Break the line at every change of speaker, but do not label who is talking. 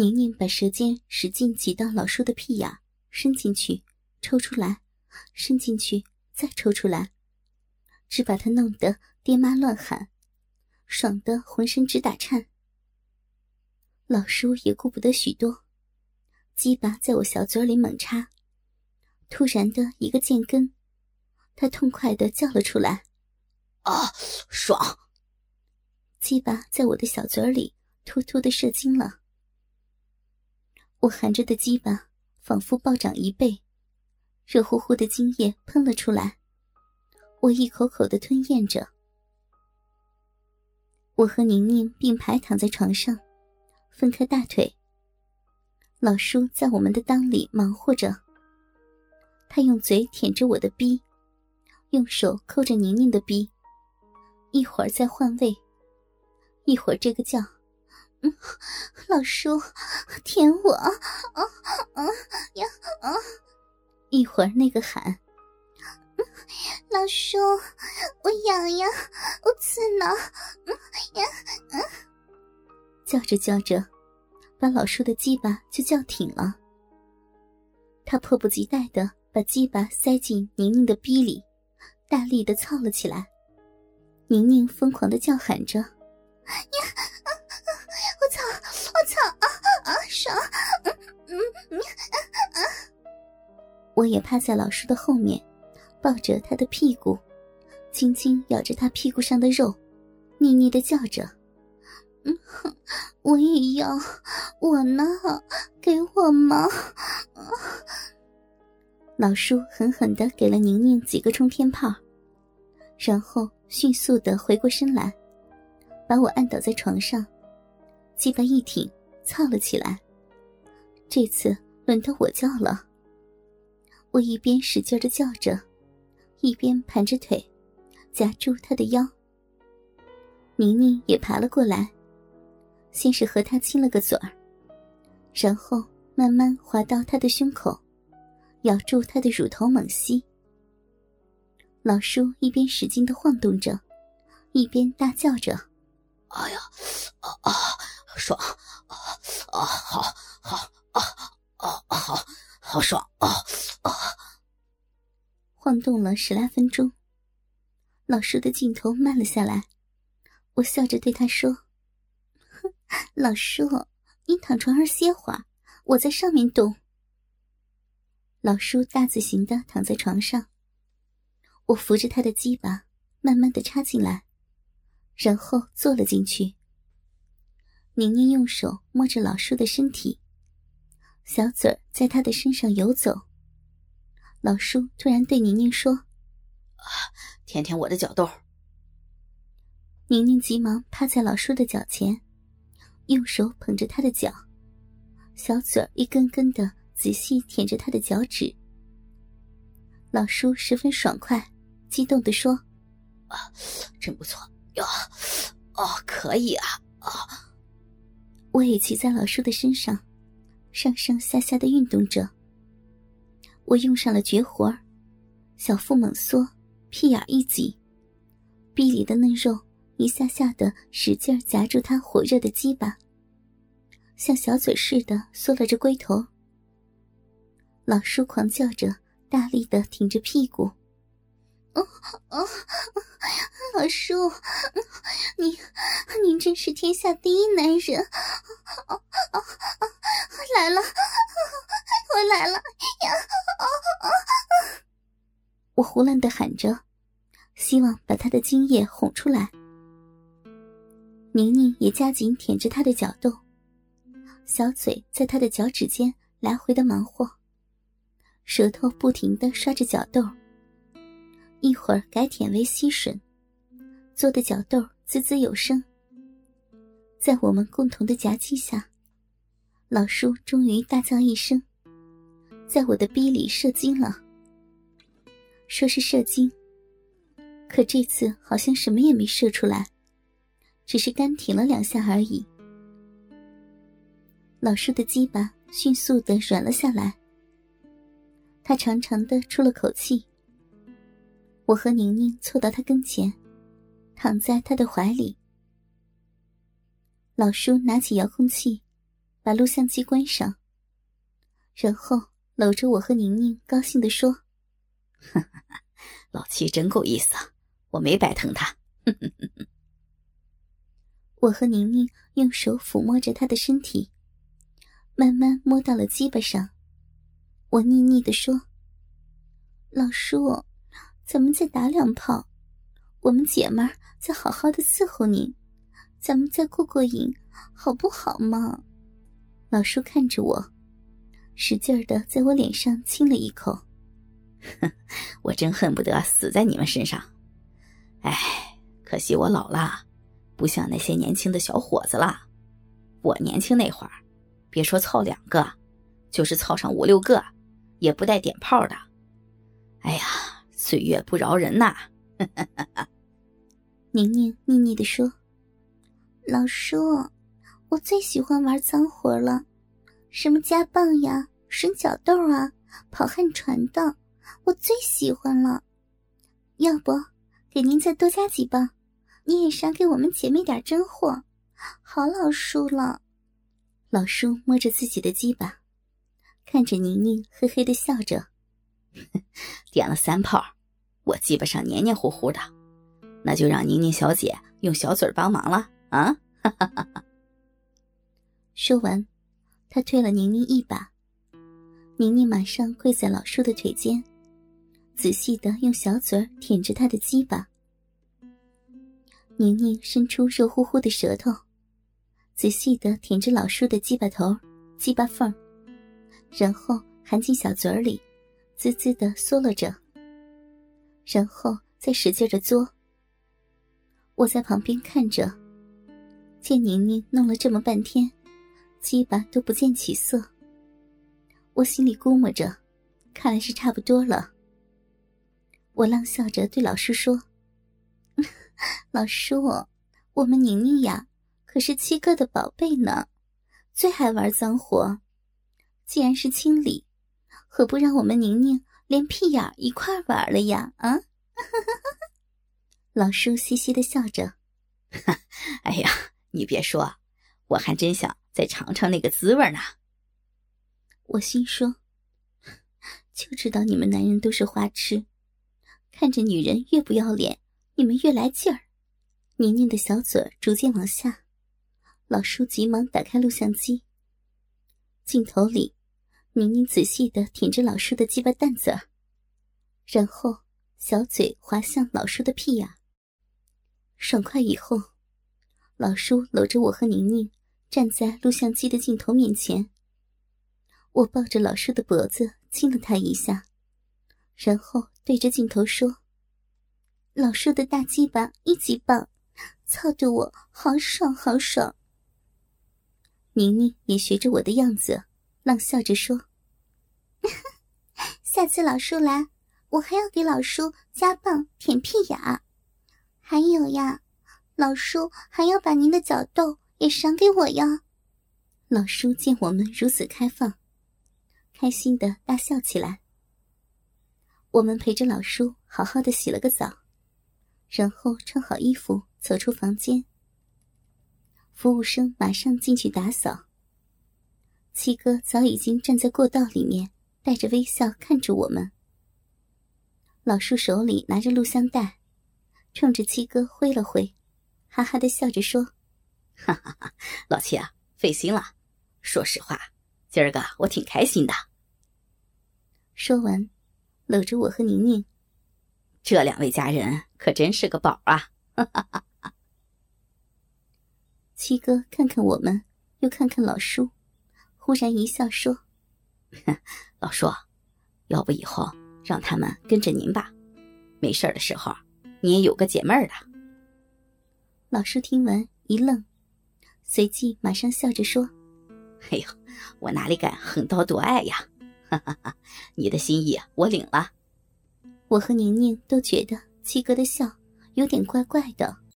宁宁把舌尖使劲挤到老叔的屁眼，伸进去，抽出来，伸进去，再抽出来，只把他弄得爹妈乱喊，爽得浑身直打颤。老叔也顾不得许多，鸡巴在我小嘴里猛插，突然的一个箭根，他痛快的叫了出来：“
啊，爽！”
鸡巴在我的小嘴里突突的射精了。我含着的鸡巴仿佛暴涨一倍，热乎乎的精液喷了出来，我一口口的吞咽着。我和宁宁并排躺在床上，分开大腿。老叔在我们的裆里忙活着，他用嘴舔着我的逼，用手抠着宁宁的逼，一会儿再换位，一会儿这个叫。老叔，舔我，啊啊呀啊！一会儿那个喊，老叔，我痒痒，我刺挠，嗯呀嗯，叫着叫着，把老叔的鸡巴就叫挺了。他迫不及待的把鸡巴塞进宁宁的逼里，大力的操了起来。宁宁疯狂的叫喊着，呀！我也趴在老叔的后面，抱着他的屁股，轻轻咬着他屁股上的肉，腻腻的叫着：“嗯，我也要，我呢，给我吗？”老叔狠狠的给了宁宁几个冲天炮，然后迅速的回过身来，把我按倒在床上，鸡巴一挺。操了起来，这次轮到我叫了。我一边使劲的叫着，一边盘着腿，夹住他的腰。宁宁也爬了过来，先是和他亲了个嘴儿，然后慢慢滑到他的胸口，咬住他的乳头猛吸。老叔一边使劲的晃动着，一边大叫着：“
哎呀，啊啊，爽！”啊，好，好，啊，啊，好，好爽啊！啊！
晃动了十来分钟，老叔的镜头慢了下来。我笑着对他说：“哼 老叔，你躺床上歇会儿，我在上面动。”老叔大字形的躺在床上，我扶着他的鸡巴，慢慢的插进来，然后坐了进去。宁宁用手摸着老叔的身体，小嘴儿在他的身上游走。老叔突然对宁宁说：“
啊，舔舔我的脚豆。”
宁宁急忙趴在老叔的脚前，用手捧着他的脚，小嘴儿一根根的仔细舔着他的脚趾。老叔十分爽快，激动地说：“
啊，真不错哟，哦，可以啊，啊。”
我也骑在老叔的身上，上上下下的运动着。我用上了绝活小腹猛缩，屁眼一挤，臂里的嫩肉一下下的使劲夹住他火热的鸡巴，像小嘴似的缩了着龟头。老叔狂叫着，大力的挺着屁股。哦哦，老叔，您您真是天下第一男人！哦哦，来了，我来了呀！我胡乱的喊着，希望把他的精液哄出来。宁宁也加紧舔着他的脚豆，小嘴在他的脚趾间来回的忙活，舌头不停的刷着脚豆。一会儿改舔为吸吮，做的脚豆滋滋有声。在我们共同的夹击下，老叔终于大叫一声，在我的逼里射精了。说是射精，可这次好像什么也没射出来，只是干挺了两下而已。老叔的鸡巴迅速的软了下来，他长长的出了口气。我和宁宁凑到他跟前，躺在他的怀里。老叔拿起遥控器，把录像机关上，然后搂着我和宁宁，高兴地说：“
老七真够意思，我没白疼他。”
我和宁宁用手抚摸着他的身体，慢慢摸到了鸡巴上。我腻腻地说：“老叔，咱们再打两炮，我们姐们儿再好好的伺候您，咱们再过过瘾，好不好嘛？”老叔看着我，使劲儿的在我脸上亲了一口。
哼 我真恨不得死在你们身上。哎，可惜我老了，不像那些年轻的小伙子了。我年轻那会儿，别说操两个，就是操上五六个。也不带点炮的，哎呀，岁月不饶人呐！
宁宁腻腻的说：“老叔，我最喜欢玩脏活了，什么夹棒呀、伸脚豆啊、跑旱船的，我最喜欢了。要不给您再多加几棒，你也赏给我们姐妹点真货，好老叔了。”老叔摸着自己的鸡巴。看着宁宁，嘿嘿的笑着，
点了三炮，我鸡巴上黏黏糊糊的，那就让宁宁小姐用小嘴帮忙了啊！
哈哈哈哈说完，他推了宁宁一把，宁宁马上跪在老叔的腿间，仔细的用小嘴舔着他的鸡巴。宁宁伸出热乎乎的舌头，仔细的舔着老叔的鸡巴头、鸡巴缝。然后含进小嘴里，滋滋的嗦了着，然后再使劲的嘬。我在旁边看着，见宁宁弄了这么半天，鸡巴都不见起色。我心里估摸着，看来是差不多了。我浪笑着对老师说：“老师，我们宁宁呀，可是七哥的宝贝呢，最爱玩脏活。”既然是清理，何不让我们宁宁连屁眼一块玩了呀？啊！老叔嘻嘻的笑着，
哎呀，你别说，我还真想再尝尝那个滋味呢。
我心说，就知道你们男人都是花痴，看着女人越不要脸，你们越来劲儿。宁宁的小嘴逐渐往下，老叔急忙打开录像机，镜头里。宁宁仔细的舔着老叔的鸡巴蛋子，然后小嘴滑向老叔的屁眼。爽快以后，老叔搂着我和宁宁站在录像机的镜头面前。我抱着老叔的脖子亲了他一下，然后对着镜头说：“老叔的大鸡巴一级棒，操的我好爽好爽。”宁宁也学着我的样子。浪笑着说：“ 下次老叔来，我还要给老叔加棒舔屁眼。还有呀，老叔还要把您的脚豆也赏给我呀。”老叔见我们如此开放，开心的大笑起来。我们陪着老叔好好的洗了个澡，然后穿好衣服走出房间。服务生马上进去打扫。七哥早已经站在过道里面，带着微笑看着我们。老叔手里拿着录像带，冲着七哥挥了挥，哈哈的笑着说：“
哈哈哈，老七啊，费心了。说实话，今儿个我挺开心的。”
说完，搂着我和宁宁，
这两位家人可真是个宝啊！哈哈哈哈。
七哥看看我们，又看看老叔。忽然一笑说：“
老叔，要不以后让他们跟着您吧，没事的时候你也有个解闷儿的。”
老叔听完一愣，随即马上笑着说：“
哎呦，我哪里敢横刀夺爱呀！哈哈哈，你的心意我领了。”
我和宁宁都觉得七哥的笑有点怪怪的。